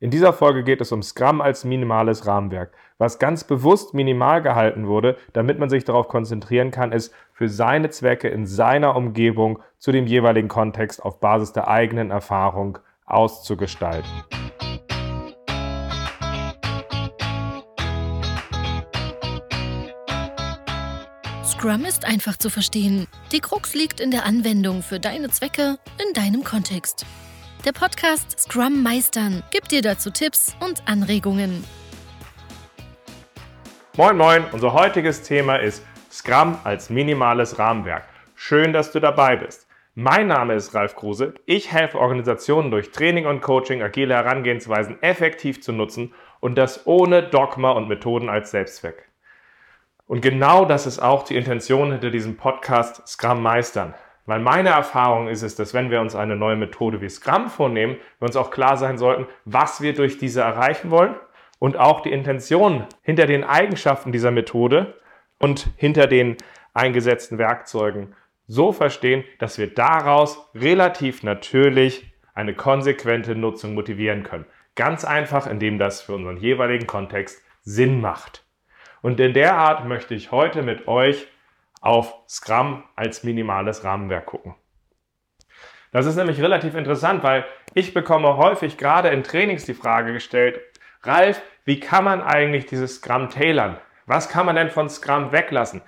In dieser Folge geht es um Scrum als minimales Rahmenwerk. Was ganz bewusst minimal gehalten wurde, damit man sich darauf konzentrieren kann, es für seine Zwecke in seiner Umgebung zu dem jeweiligen Kontext auf Basis der eigenen Erfahrung auszugestalten. Scrum ist einfach zu verstehen. Die Krux liegt in der Anwendung für deine Zwecke in deinem Kontext. Der Podcast Scrum Meistern gibt dir dazu Tipps und Anregungen. Moin Moin, unser heutiges Thema ist Scrum als minimales Rahmenwerk. Schön, dass du dabei bist. Mein Name ist Ralf Kruse. Ich helfe Organisationen durch Training und Coaching agile Herangehensweisen effektiv zu nutzen und das ohne Dogma und Methoden als Selbstzweck. Und genau das ist auch die Intention hinter diesem Podcast Scrum Meistern. Weil meine Erfahrung ist es, dass wenn wir uns eine neue Methode wie Scrum vornehmen, wir uns auch klar sein sollten, was wir durch diese erreichen wollen und auch die Intention hinter den Eigenschaften dieser Methode und hinter den eingesetzten Werkzeugen so verstehen, dass wir daraus relativ natürlich eine konsequente Nutzung motivieren können. Ganz einfach, indem das für unseren jeweiligen Kontext Sinn macht. Und in der Art möchte ich heute mit euch auf Scrum als minimales Rahmenwerk gucken. Das ist nämlich relativ interessant, weil ich bekomme häufig gerade in Trainings die Frage gestellt, Ralf, wie kann man eigentlich dieses Scrum tailern? Was kann man denn von Scrum weglassen?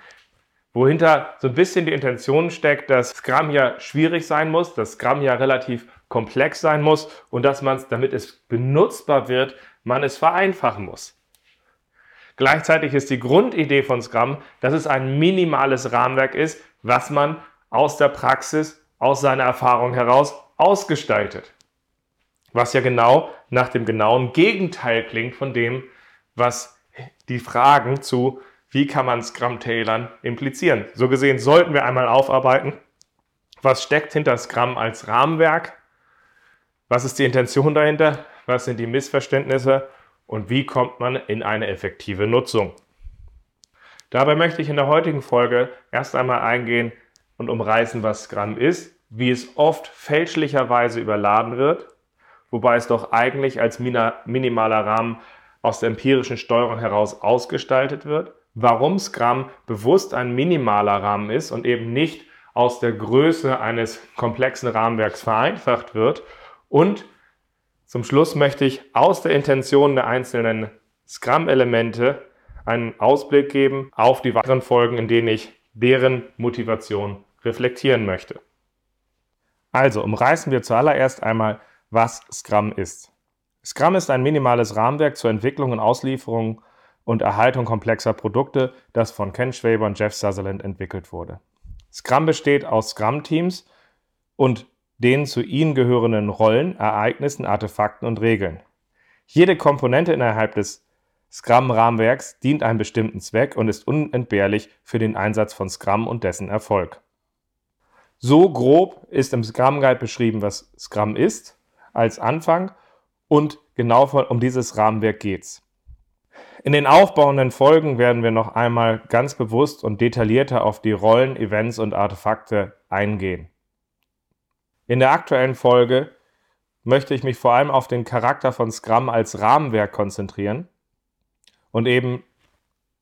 Wohinter so ein bisschen die Intention steckt, dass Scrum ja schwierig sein muss, dass Scrum ja relativ komplex sein muss und dass man es, damit es benutzbar wird, man es vereinfachen muss. Gleichzeitig ist die Grundidee von Scrum, dass es ein minimales Rahmenwerk ist, was man aus der Praxis, aus seiner Erfahrung heraus ausgestaltet. Was ja genau nach dem genauen Gegenteil klingt von dem, was die Fragen zu, wie kann man Scrum tailern, implizieren. So gesehen sollten wir einmal aufarbeiten, was steckt hinter Scrum als Rahmenwerk, was ist die Intention dahinter, was sind die Missverständnisse und wie kommt man in eine effektive Nutzung. Dabei möchte ich in der heutigen Folge erst einmal eingehen und umreißen, was Scrum ist, wie es oft fälschlicherweise überladen wird, wobei es doch eigentlich als minimaler Rahmen aus der empirischen Steuerung heraus ausgestaltet wird, warum Scrum bewusst ein minimaler Rahmen ist und eben nicht aus der Größe eines komplexen Rahmenwerks vereinfacht wird und zum Schluss möchte ich aus der Intention der einzelnen Scrum-Elemente einen Ausblick geben auf die weiteren Folgen, in denen ich deren Motivation reflektieren möchte. Also umreißen wir zuallererst einmal, was Scrum ist. Scrum ist ein minimales Rahmenwerk zur Entwicklung und Auslieferung und Erhaltung komplexer Produkte, das von Ken Schwaber und Jeff Sutherland entwickelt wurde. Scrum besteht aus Scrum-Teams und den zu ihnen gehörenden Rollen, Ereignissen, Artefakten und Regeln. Jede Komponente innerhalb des Scrum-Rahmenwerks dient einem bestimmten Zweck und ist unentbehrlich für den Einsatz von Scrum und dessen Erfolg. So grob ist im Scrum Guide beschrieben, was Scrum ist, als Anfang und genau um dieses Rahmenwerk geht's. In den aufbauenden Folgen werden wir noch einmal ganz bewusst und detaillierter auf die Rollen, Events und Artefakte eingehen. In der aktuellen Folge möchte ich mich vor allem auf den Charakter von Scrum als Rahmenwerk konzentrieren und eben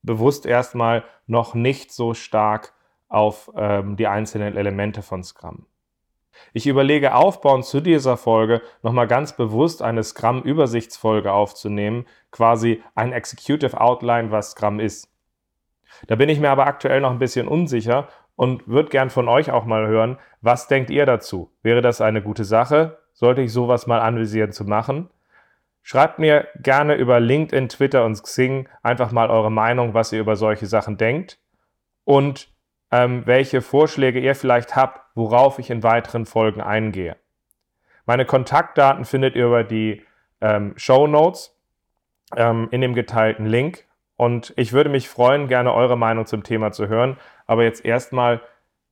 bewusst erstmal noch nicht so stark auf ähm, die einzelnen Elemente von Scrum. Ich überlege aufbauend zu dieser Folge nochmal ganz bewusst eine Scrum-Übersichtsfolge aufzunehmen, quasi ein Executive Outline, was Scrum ist. Da bin ich mir aber aktuell noch ein bisschen unsicher und würde gern von euch auch mal hören, was denkt ihr dazu? Wäre das eine gute Sache? Sollte ich sowas mal anvisieren zu machen? Schreibt mir gerne über LinkedIn, Twitter und Xing einfach mal eure Meinung, was ihr über solche Sachen denkt und ähm, welche Vorschläge ihr vielleicht habt, worauf ich in weiteren Folgen eingehe. Meine Kontaktdaten findet ihr über die ähm, Show Notes ähm, in dem geteilten Link und ich würde mich freuen, gerne eure Meinung zum Thema zu hören. Aber jetzt erstmal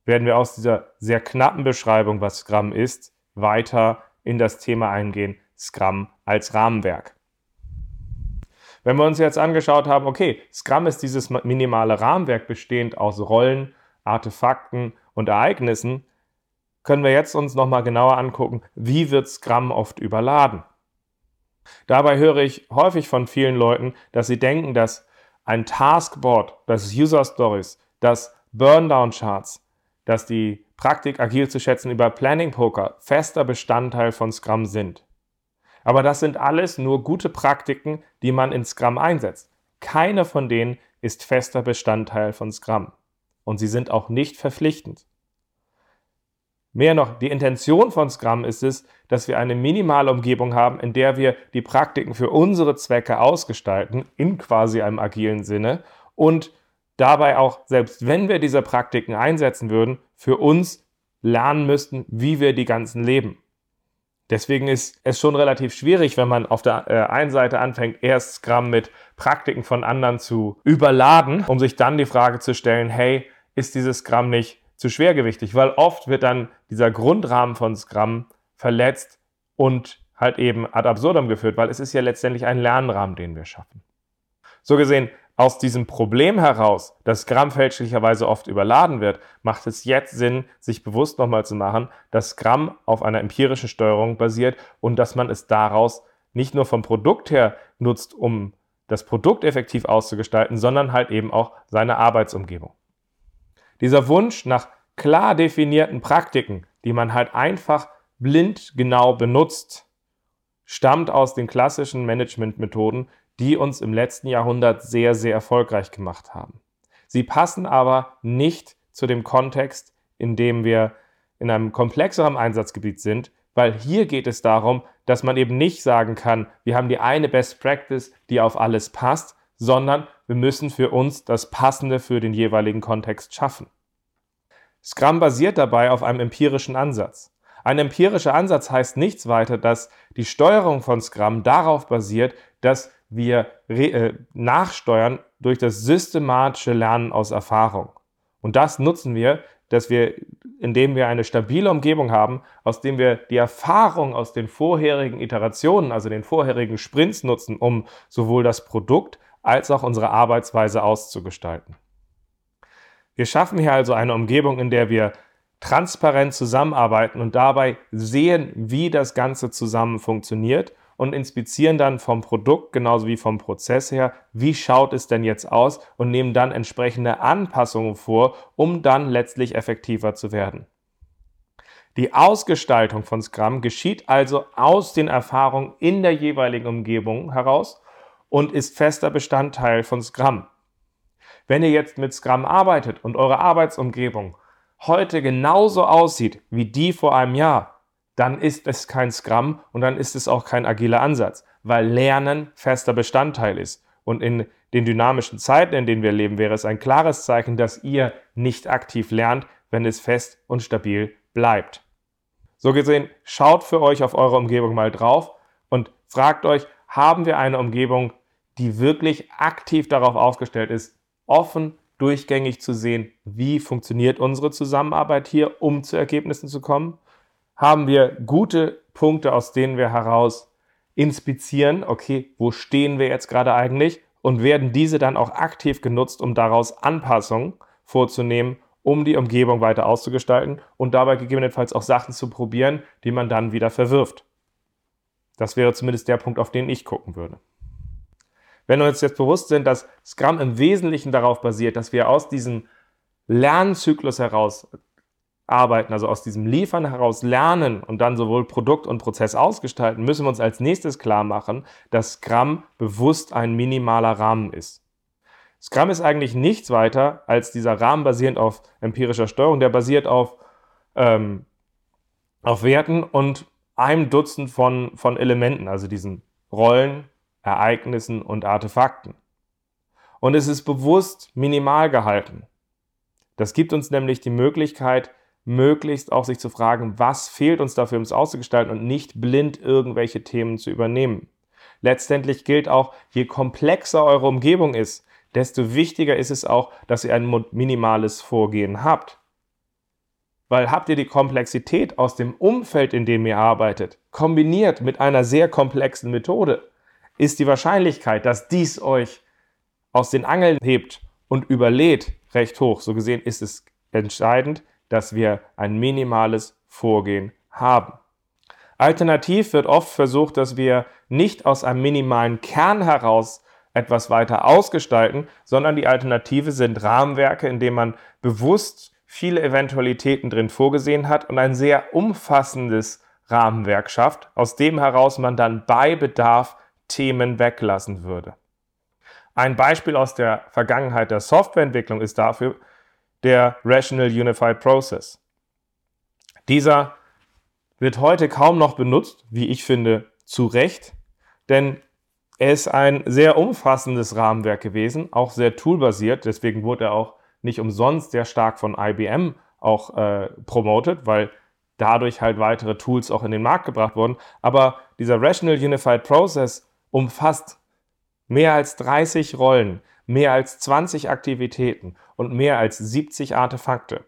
werden wir aus dieser sehr knappen Beschreibung, was Scrum ist, weiter in das Thema eingehen, Scrum als Rahmenwerk. Wenn wir uns jetzt angeschaut haben, okay, Scrum ist dieses minimale Rahmenwerk bestehend aus Rollen, Artefakten und Ereignissen, können wir jetzt uns nochmal genauer angucken, wie wird Scrum oft überladen. Dabei höre ich häufig von vielen Leuten, dass sie denken, dass ein Taskboard, das User Stories, das Burndown Charts, dass die Praktik agil zu schätzen über Planning Poker fester Bestandteil von Scrum sind. Aber das sind alles nur gute Praktiken, die man in Scrum einsetzt. Keine von denen ist fester Bestandteil von Scrum. Und sie sind auch nicht verpflichtend. Mehr noch, die Intention von Scrum ist es, dass wir eine minimale Umgebung haben, in der wir die Praktiken für unsere Zwecke ausgestalten, in quasi einem agilen Sinne, und dabei auch, selbst wenn wir diese Praktiken einsetzen würden, für uns lernen müssten, wie wir die ganzen leben. Deswegen ist es schon relativ schwierig, wenn man auf der äh, einen Seite anfängt, erst Scrum mit Praktiken von anderen zu überladen, um sich dann die Frage zu stellen, hey, ist dieses Scrum nicht zu schwergewichtig, weil oft wird dann dieser Grundrahmen von Scrum verletzt und halt eben ad absurdum geführt, weil es ist ja letztendlich ein Lernrahmen, den wir schaffen. So gesehen, aus diesem Problem heraus, dass Scrum fälschlicherweise oft überladen wird, macht es jetzt Sinn, sich bewusst nochmal zu machen, dass Scrum auf einer empirischen Steuerung basiert und dass man es daraus nicht nur vom Produkt her nutzt, um das Produkt effektiv auszugestalten, sondern halt eben auch seine Arbeitsumgebung. Dieser Wunsch nach klar definierten Praktiken, die man halt einfach blind genau benutzt, stammt aus den klassischen Managementmethoden, die uns im letzten Jahrhundert sehr, sehr erfolgreich gemacht haben. Sie passen aber nicht zu dem Kontext, in dem wir in einem komplexeren Einsatzgebiet sind, weil hier geht es darum, dass man eben nicht sagen kann, wir haben die eine Best Practice, die auf alles passt, sondern wir müssen für uns das Passende für den jeweiligen Kontext schaffen. Scrum basiert dabei auf einem empirischen Ansatz. Ein empirischer Ansatz heißt nichts weiter, dass die Steuerung von Scrum darauf basiert, dass wir äh, nachsteuern durch das systematische Lernen aus Erfahrung. Und das nutzen wir, dass wir, indem wir eine stabile Umgebung haben, aus dem wir die Erfahrung aus den vorherigen Iterationen, also den vorherigen Sprints nutzen, um sowohl das Produkt als auch unsere Arbeitsweise auszugestalten. Wir schaffen hier also eine Umgebung, in der wir transparent zusammenarbeiten und dabei sehen, wie das Ganze zusammen funktioniert und inspizieren dann vom Produkt genauso wie vom Prozess her, wie schaut es denn jetzt aus und nehmen dann entsprechende Anpassungen vor, um dann letztlich effektiver zu werden. Die Ausgestaltung von Scrum geschieht also aus den Erfahrungen in der jeweiligen Umgebung heraus und ist fester Bestandteil von Scrum. Wenn ihr jetzt mit Scrum arbeitet und eure Arbeitsumgebung heute genauso aussieht wie die vor einem Jahr, dann ist es kein Scrum und dann ist es auch kein agiler Ansatz, weil Lernen fester Bestandteil ist. Und in den dynamischen Zeiten, in denen wir leben, wäre es ein klares Zeichen, dass ihr nicht aktiv lernt, wenn es fest und stabil bleibt. So gesehen, schaut für euch auf eure Umgebung mal drauf und fragt euch, haben wir eine Umgebung, die wirklich aktiv darauf aufgestellt ist, offen, durchgängig zu sehen, wie funktioniert unsere Zusammenarbeit hier, um zu Ergebnissen zu kommen? Haben wir gute Punkte, aus denen wir heraus inspizieren, okay, wo stehen wir jetzt gerade eigentlich? Und werden diese dann auch aktiv genutzt, um daraus Anpassungen vorzunehmen, um die Umgebung weiter auszugestalten und dabei gegebenenfalls auch Sachen zu probieren, die man dann wieder verwirft. Das wäre zumindest der Punkt, auf den ich gucken würde. Wenn wir uns jetzt bewusst sind, dass Scrum im Wesentlichen darauf basiert, dass wir aus diesem Lernzyklus heraus arbeiten, also aus diesem Liefern heraus lernen und dann sowohl Produkt und Prozess ausgestalten, müssen wir uns als nächstes klar machen, dass Scrum bewusst ein minimaler Rahmen ist. Scrum ist eigentlich nichts weiter als dieser Rahmen basierend auf empirischer Steuerung, der basiert auf, ähm, auf Werten und einem Dutzend von, von Elementen, also diesen Rollen, Ereignissen und Artefakten. Und es ist bewusst minimal gehalten. Das gibt uns nämlich die Möglichkeit, möglichst auch sich zu fragen, was fehlt uns dafür, um es auszugestalten und nicht blind irgendwelche Themen zu übernehmen. Letztendlich gilt auch, je komplexer eure Umgebung ist, desto wichtiger ist es auch, dass ihr ein minimales Vorgehen habt. Weil habt ihr die Komplexität aus dem Umfeld, in dem ihr arbeitet, kombiniert mit einer sehr komplexen Methode, ist die Wahrscheinlichkeit, dass dies euch aus den Angeln hebt und überlädt, recht hoch. So gesehen ist es entscheidend, dass wir ein minimales Vorgehen haben. Alternativ wird oft versucht, dass wir nicht aus einem minimalen Kern heraus etwas weiter ausgestalten, sondern die Alternative sind Rahmenwerke, in denen man bewusst viele Eventualitäten drin vorgesehen hat und ein sehr umfassendes Rahmenwerk schafft, aus dem heraus man dann bei Bedarf Themen weglassen würde. Ein Beispiel aus der Vergangenheit der Softwareentwicklung ist dafür der Rational Unified Process. Dieser wird heute kaum noch benutzt, wie ich finde, zu Recht, denn er ist ein sehr umfassendes Rahmenwerk gewesen, auch sehr toolbasiert, deswegen wurde er auch nicht umsonst sehr stark von IBM auch äh, promotet, weil dadurch halt weitere Tools auch in den Markt gebracht wurden. Aber dieser Rational Unified Process umfasst mehr als 30 Rollen, mehr als 20 Aktivitäten und mehr als 70 Artefakte.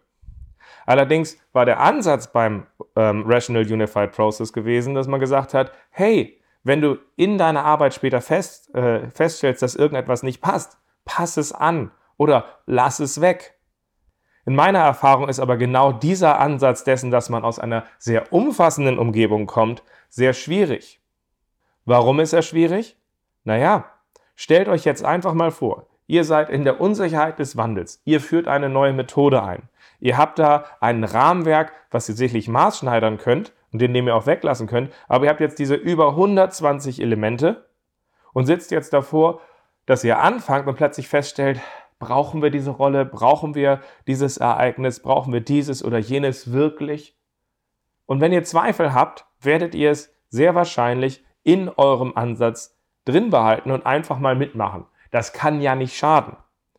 Allerdings war der Ansatz beim ähm, Rational Unified Process gewesen, dass man gesagt hat, hey, wenn du in deiner Arbeit später fest, äh, feststellst, dass irgendetwas nicht passt, pass es an oder lass es weg. In meiner Erfahrung ist aber genau dieser Ansatz dessen, dass man aus einer sehr umfassenden Umgebung kommt, sehr schwierig. Warum ist er schwierig? Naja, stellt euch jetzt einfach mal vor, ihr seid in der Unsicherheit des Wandels, ihr führt eine neue Methode ein. Ihr habt da ein Rahmenwerk, was ihr sicherlich maßschneidern könnt und den, den ihr auch weglassen könnt, aber ihr habt jetzt diese über 120 Elemente und sitzt jetzt davor, dass ihr anfangt und plötzlich feststellt, Brauchen wir diese Rolle? Brauchen wir dieses Ereignis? Brauchen wir dieses oder jenes wirklich? Und wenn ihr Zweifel habt, werdet ihr es sehr wahrscheinlich in eurem Ansatz drin behalten und einfach mal mitmachen. Das kann ja nicht schaden.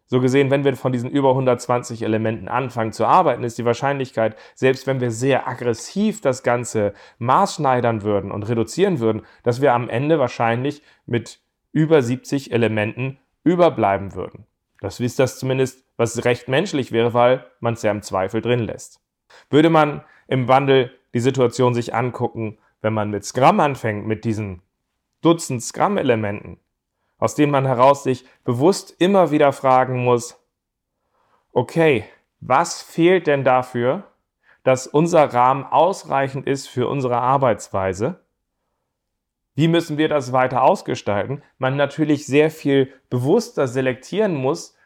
So gesehen, wenn wir von diesen über 120 Elementen anfangen zu arbeiten, ist die Wahrscheinlichkeit, selbst wenn wir sehr aggressiv das Ganze maßschneidern würden und reduzieren würden, dass wir am Ende wahrscheinlich mit über 70 Elementen überbleiben würden. Das ist das zumindest, was recht menschlich wäre, weil man es ja im Zweifel drin lässt. Würde man im Wandel die Situation sich angucken, wenn man mit Scrum anfängt, mit diesen Dutzend Scrum-Elementen, aus denen man heraus sich bewusst immer wieder fragen muss, okay, was fehlt denn dafür, dass unser Rahmen ausreichend ist für unsere Arbeitsweise? Wie müssen wir das weiter ausgestalten? Man natürlich sehr viel bewusster selektieren muss,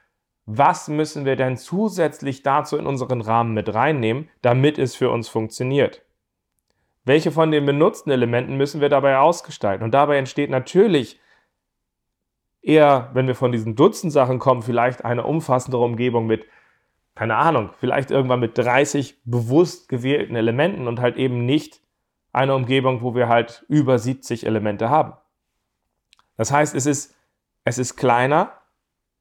was müssen wir denn zusätzlich dazu in unseren Rahmen mit reinnehmen, damit es für uns funktioniert. Welche von den benutzten Elementen müssen wir dabei ausgestalten? Und dabei entsteht natürlich eher, wenn wir von diesen Dutzend Sachen kommen, vielleicht eine umfassendere Umgebung mit, keine Ahnung, vielleicht irgendwann mit 30 bewusst gewählten Elementen und halt eben nicht eine Umgebung, wo wir halt über 70 Elemente haben. Das heißt, es ist, es ist kleiner,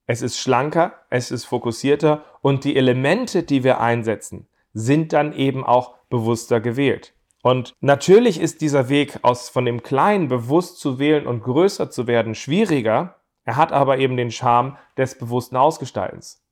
es ist schlanker, es ist fokussierter und die Elemente, die wir einsetzen, sind dann eben auch bewusster gewählt. Und natürlich ist dieser Weg aus von dem Kleinen bewusst zu wählen und größer zu werden schwieriger. Er hat aber eben den Charme des bewussten Ausgestaltens.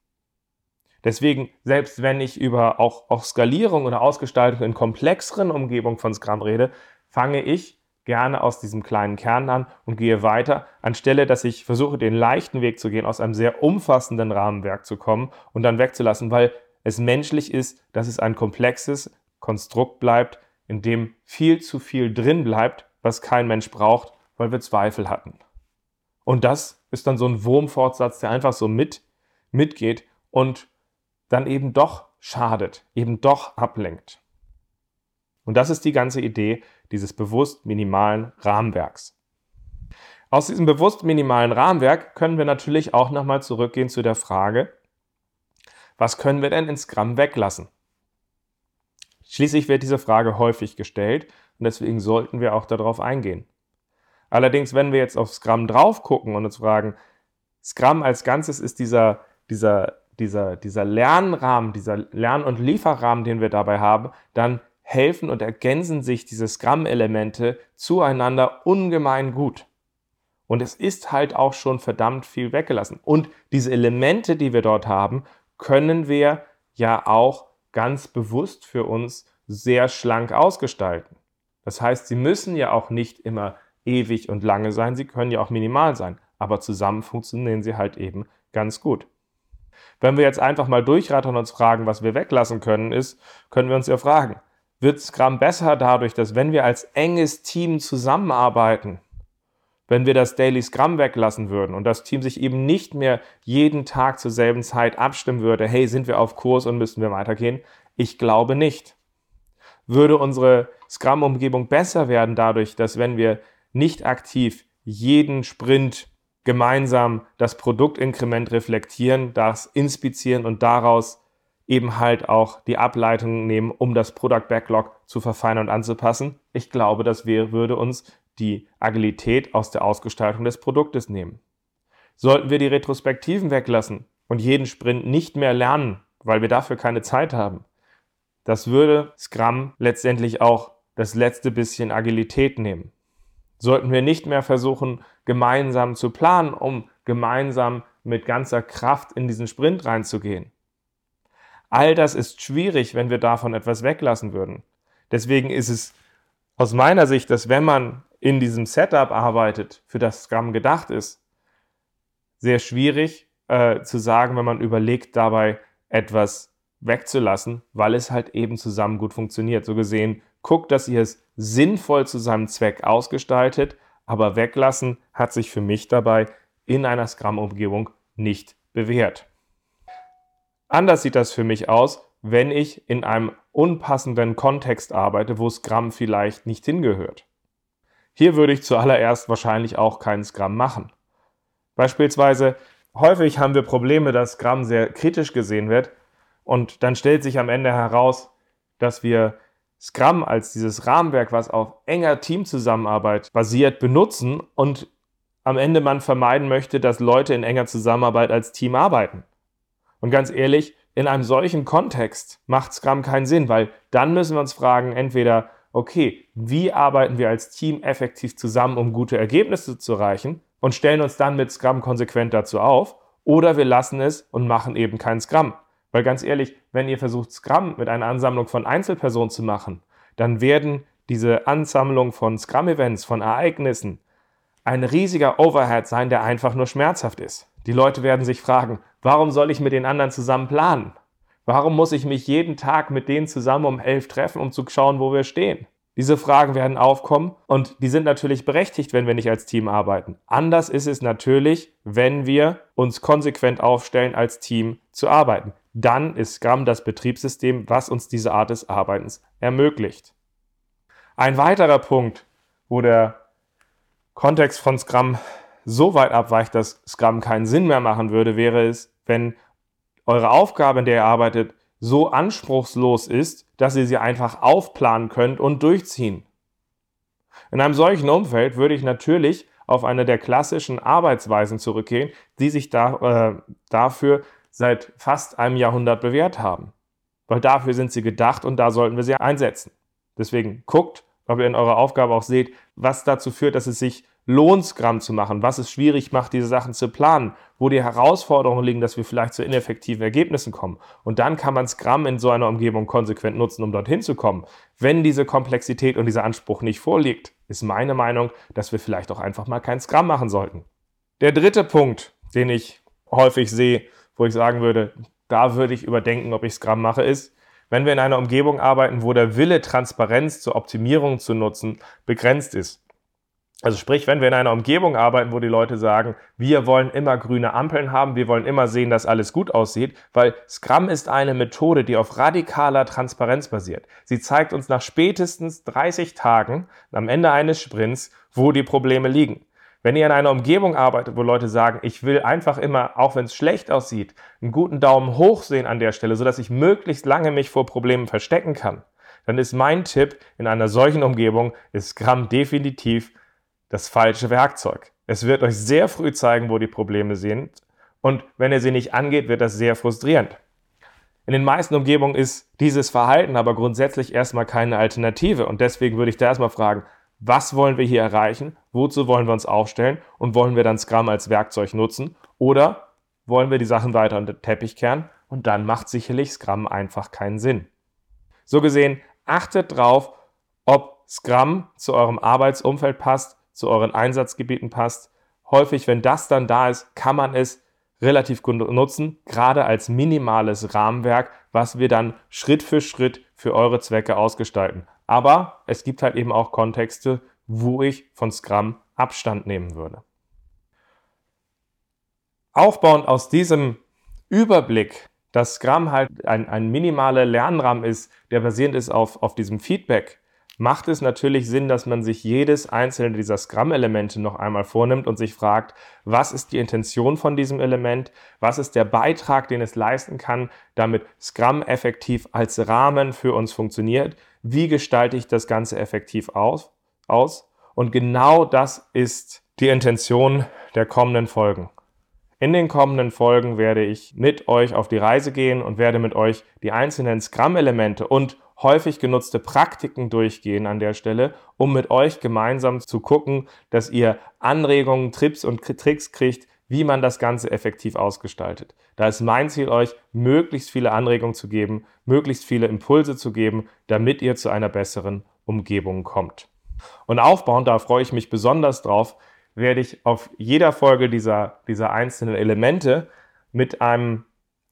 Deswegen, selbst wenn ich über auch, auch Skalierung oder Ausgestaltung in komplexeren Umgebungen von Scrum rede, fange ich gerne aus diesem kleinen Kern an und gehe weiter, anstelle dass ich versuche, den leichten Weg zu gehen, aus einem sehr umfassenden Rahmenwerk zu kommen und dann wegzulassen, weil es menschlich ist, dass es ein komplexes Konstrukt bleibt, in dem viel zu viel drin bleibt, was kein Mensch braucht, weil wir Zweifel hatten. Und das ist dann so ein Wurmfortsatz, der einfach so mit, mitgeht und dann eben doch schadet, eben doch ablenkt. Und das ist die ganze Idee dieses bewusst minimalen Rahmenwerks. Aus diesem bewusst minimalen Rahmenwerk können wir natürlich auch nochmal zurückgehen zu der Frage, was können wir denn in Scrum weglassen? Schließlich wird diese Frage häufig gestellt und deswegen sollten wir auch darauf eingehen. Allerdings, wenn wir jetzt auf Scrum drauf gucken und uns fragen, Scrum als Ganzes ist dieser, dieser dieser, dieser Lernrahmen, dieser Lern- und Lieferrahmen, den wir dabei haben, dann helfen und ergänzen sich diese Scrum-Elemente zueinander ungemein gut. Und es ist halt auch schon verdammt viel weggelassen. Und diese Elemente, die wir dort haben, können wir ja auch ganz bewusst für uns sehr schlank ausgestalten. Das heißt, sie müssen ja auch nicht immer ewig und lange sein, sie können ja auch minimal sein, aber zusammen funktionieren sie halt eben ganz gut. Wenn wir jetzt einfach mal durchrattern und uns fragen, was wir weglassen können, ist, können wir uns ja fragen, wird Scrum besser dadurch, dass wenn wir als enges Team zusammenarbeiten, wenn wir das Daily Scrum weglassen würden und das Team sich eben nicht mehr jeden Tag zur selben Zeit abstimmen würde, hey, sind wir auf Kurs und müssen wir weitergehen? Ich glaube nicht. Würde unsere Scrum-Umgebung besser werden dadurch, dass wenn wir nicht aktiv jeden Sprint gemeinsam das Produktinkrement reflektieren, das inspizieren und daraus eben halt auch die Ableitung nehmen, um das Product Backlog zu verfeinern und anzupassen. Ich glaube, das wäre, würde uns die Agilität aus der Ausgestaltung des Produktes nehmen. Sollten wir die Retrospektiven weglassen und jeden Sprint nicht mehr lernen, weil wir dafür keine Zeit haben, das würde Scrum letztendlich auch das letzte bisschen Agilität nehmen. Sollten wir nicht mehr versuchen, gemeinsam zu planen, um gemeinsam mit ganzer Kraft in diesen Sprint reinzugehen. All das ist schwierig, wenn wir davon etwas weglassen würden. Deswegen ist es aus meiner Sicht, dass wenn man in diesem Setup arbeitet, für das Scrum gedacht ist, sehr schwierig äh, zu sagen, wenn man überlegt, dabei etwas wegzulassen, weil es halt eben zusammen gut funktioniert. So gesehen, guckt, dass ihr es sinnvoll zu seinem Zweck ausgestaltet, aber weglassen hat sich für mich dabei in einer Scrum-Umgebung nicht bewährt. Anders sieht das für mich aus, wenn ich in einem unpassenden Kontext arbeite, wo Scrum vielleicht nicht hingehört. Hier würde ich zuallererst wahrscheinlich auch keinen Scrum machen. Beispielsweise, häufig haben wir Probleme, dass Scrum sehr kritisch gesehen wird und dann stellt sich am Ende heraus, dass wir Scrum als dieses Rahmenwerk, was auf enger Teamzusammenarbeit basiert, benutzen und am Ende man vermeiden möchte, dass Leute in enger Zusammenarbeit als Team arbeiten. Und ganz ehrlich, in einem solchen Kontext macht Scrum keinen Sinn, weil dann müssen wir uns fragen, entweder okay, wie arbeiten wir als Team effektiv zusammen, um gute Ergebnisse zu erreichen und stellen uns dann mit Scrum konsequent dazu auf, oder wir lassen es und machen eben kein Scrum. Weil ganz ehrlich, wenn ihr versucht, Scrum mit einer Ansammlung von Einzelpersonen zu machen, dann werden diese Ansammlung von Scrum-Events, von Ereignissen, ein riesiger Overhead sein, der einfach nur schmerzhaft ist. Die Leute werden sich fragen, warum soll ich mit den anderen zusammen planen? Warum muss ich mich jeden Tag mit denen zusammen um elf treffen, um zu schauen, wo wir stehen? Diese Fragen werden aufkommen und die sind natürlich berechtigt, wenn wir nicht als Team arbeiten. Anders ist es natürlich, wenn wir uns konsequent aufstellen, als Team zu arbeiten. Dann ist Scrum das Betriebssystem, was uns diese Art des Arbeitens ermöglicht. Ein weiterer Punkt, wo der Kontext von Scrum so weit abweicht, dass Scrum keinen Sinn mehr machen würde, wäre es, wenn eure Aufgabe, in der ihr arbeitet, so anspruchslos ist, dass ihr sie einfach aufplanen könnt und durchziehen. In einem solchen Umfeld würde ich natürlich auf eine der klassischen Arbeitsweisen zurückgehen, die sich da, äh, dafür seit fast einem Jahrhundert bewährt haben. Weil dafür sind sie gedacht und da sollten wir sie einsetzen. Deswegen guckt, ob ihr in eurer Aufgabe auch seht, was dazu führt, dass es sich Lohnsgramm zu machen, was es schwierig macht, diese Sachen zu planen, wo die Herausforderungen liegen, dass wir vielleicht zu ineffektiven Ergebnissen kommen. Und dann kann man Scrum in so einer Umgebung konsequent nutzen, um dorthin zu kommen. Wenn diese Komplexität und dieser Anspruch nicht vorliegt, ist meine Meinung, dass wir vielleicht auch einfach mal kein Scrum machen sollten. Der dritte Punkt, den ich häufig sehe, wo ich sagen würde, da würde ich überdenken, ob ich Scrum mache, ist, wenn wir in einer Umgebung arbeiten, wo der Wille, Transparenz zur Optimierung zu nutzen, begrenzt ist. Also sprich, wenn wir in einer Umgebung arbeiten, wo die Leute sagen, wir wollen immer grüne Ampeln haben, wir wollen immer sehen, dass alles gut aussieht, weil Scrum ist eine Methode, die auf radikaler Transparenz basiert. Sie zeigt uns nach spätestens 30 Tagen am Ende eines Sprints, wo die Probleme liegen. Wenn ihr in einer Umgebung arbeitet, wo Leute sagen, ich will einfach immer, auch wenn es schlecht aussieht, einen guten Daumen hoch sehen an der Stelle, sodass ich möglichst lange mich vor Problemen verstecken kann, dann ist mein Tipp in einer solchen Umgebung, ist Scrum definitiv das falsche Werkzeug. Es wird euch sehr früh zeigen, wo die Probleme sind und wenn ihr sie nicht angeht, wird das sehr frustrierend. In den meisten Umgebungen ist dieses Verhalten aber grundsätzlich erstmal keine Alternative und deswegen würde ich da erstmal fragen, was wollen wir hier erreichen, wozu wollen wir uns aufstellen und wollen wir dann Scrum als Werkzeug nutzen oder wollen wir die Sachen weiter unter den Teppich kehren und dann macht sicherlich Scrum einfach keinen Sinn. So gesehen, achtet drauf, ob Scrum zu eurem Arbeitsumfeld passt zu euren Einsatzgebieten passt. Häufig, wenn das dann da ist, kann man es relativ gut nutzen, gerade als minimales Rahmenwerk, was wir dann Schritt für Schritt für eure Zwecke ausgestalten. Aber es gibt halt eben auch Kontexte, wo ich von Scrum Abstand nehmen würde. Aufbauend aus diesem Überblick, dass Scrum halt ein, ein minimaler Lernrahmen ist, der basierend ist auf, auf diesem Feedback, macht es natürlich Sinn, dass man sich jedes einzelne dieser Scrum-Elemente noch einmal vornimmt und sich fragt, was ist die Intention von diesem Element, was ist der Beitrag, den es leisten kann, damit Scrum effektiv als Rahmen für uns funktioniert, wie gestalte ich das Ganze effektiv aus, aus? und genau das ist die Intention der kommenden Folgen. In den kommenden Folgen werde ich mit euch auf die Reise gehen und werde mit euch die einzelnen Scrum-Elemente und häufig genutzte Praktiken durchgehen an der Stelle, um mit euch gemeinsam zu gucken, dass ihr Anregungen, Trips und Tricks kriegt, wie man das Ganze effektiv ausgestaltet. Da ist mein Ziel, euch möglichst viele Anregungen zu geben, möglichst viele Impulse zu geben, damit ihr zu einer besseren Umgebung kommt. Und aufbauend, da freue ich mich besonders drauf, werde ich auf jeder Folge dieser, dieser einzelnen Elemente mit einem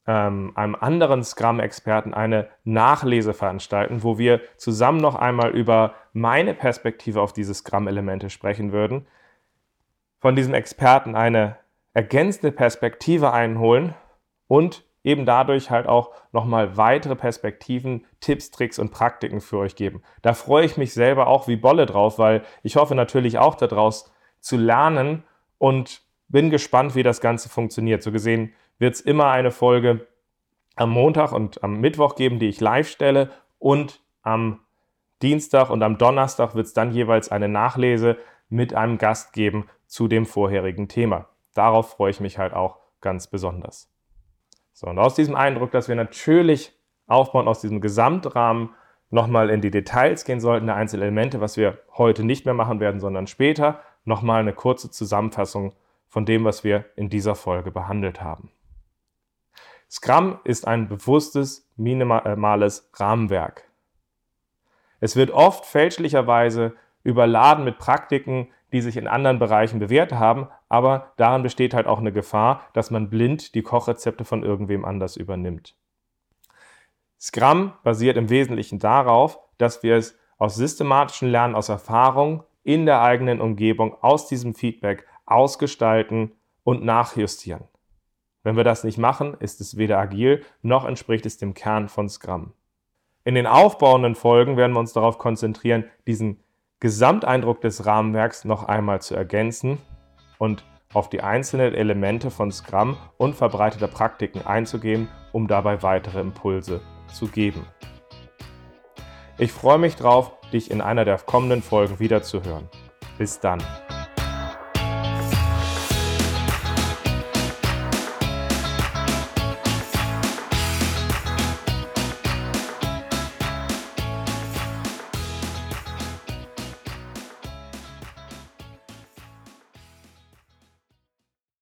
ähm, einem anderen Scrum-Experten eine Nachlese veranstalten, wo wir zusammen noch einmal über meine Perspektive auf diese Scrum-Elemente sprechen würden, von diesem Experten eine ergänzende Perspektive einholen und eben dadurch halt auch nochmal weitere Perspektiven, Tipps, Tricks und Praktiken für euch geben. Da freue ich mich selber auch wie Bolle drauf, weil ich hoffe natürlich auch daraus zu lernen und bin gespannt, wie das Ganze funktioniert. So gesehen wird es immer eine Folge am Montag und am Mittwoch geben, die ich live stelle und am Dienstag und am Donnerstag wird es dann jeweils eine Nachlese mit einem Gast geben zu dem vorherigen Thema. Darauf freue ich mich halt auch ganz besonders. So, und aus diesem Eindruck, dass wir natürlich aufbauen aus diesem Gesamtrahmen nochmal in die Details gehen sollten, der einzelnen Elemente, was wir heute nicht mehr machen werden, sondern später, nochmal eine kurze Zusammenfassung von dem, was wir in dieser Folge behandelt haben. Scrum ist ein bewusstes, minimales Rahmenwerk. Es wird oft fälschlicherweise überladen mit Praktiken, die sich in anderen Bereichen bewährt haben, aber daran besteht halt auch eine Gefahr, dass man blind die Kochrezepte von irgendwem anders übernimmt. Scrum basiert im Wesentlichen darauf, dass wir es aus systematischen Lernen, aus Erfahrung in der eigenen Umgebung, aus diesem Feedback ausgestalten und nachjustieren. Wenn wir das nicht machen, ist es weder agil noch entspricht es dem Kern von Scrum. In den aufbauenden Folgen werden wir uns darauf konzentrieren, diesen Gesamteindruck des Rahmenwerks noch einmal zu ergänzen und auf die einzelnen Elemente von Scrum und verbreiteter Praktiken einzugehen, um dabei weitere Impulse zu geben. Ich freue mich drauf, dich in einer der kommenden Folgen wiederzuhören. Bis dann.